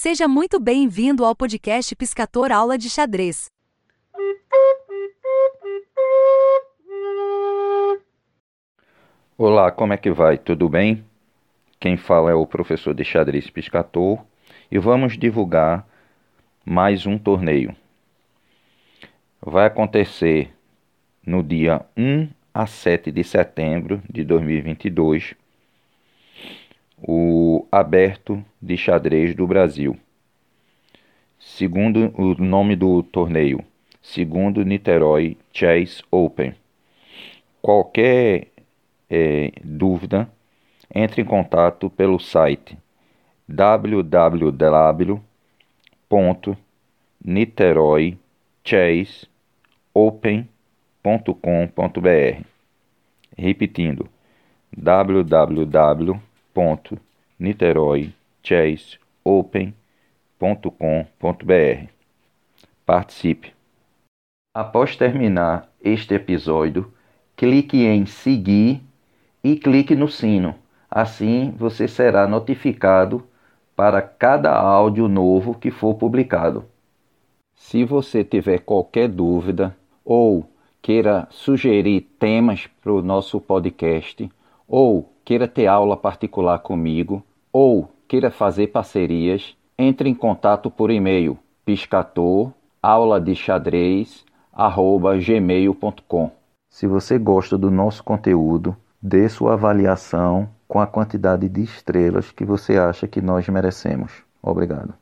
Seja muito bem-vindo ao podcast Piscator Aula de Xadrez. Olá, como é que vai? Tudo bem? Quem fala é o professor de xadrez Piscator e vamos divulgar mais um torneio. Vai acontecer no dia 1 a 7 de setembro de 2022 o Aberto de Xadrez do Brasil. Segundo o nome do torneio, segundo Niterói Chess Open. Qualquer é, dúvida, entre em contato pelo site www.niteroichessopen.com.br Repetindo, www www.niteroichessopen.com.br. Participe! Após terminar este episódio, clique em seguir e clique no sino. Assim você será notificado para cada áudio novo que for publicado. Se você tiver qualquer dúvida ou queira sugerir temas para o nosso podcast, ou queira ter aula particular comigo ou queira fazer parcerias, entre em contato por e-mail piscator. Se você gosta do nosso conteúdo, dê sua avaliação com a quantidade de estrelas que você acha que nós merecemos. Obrigado.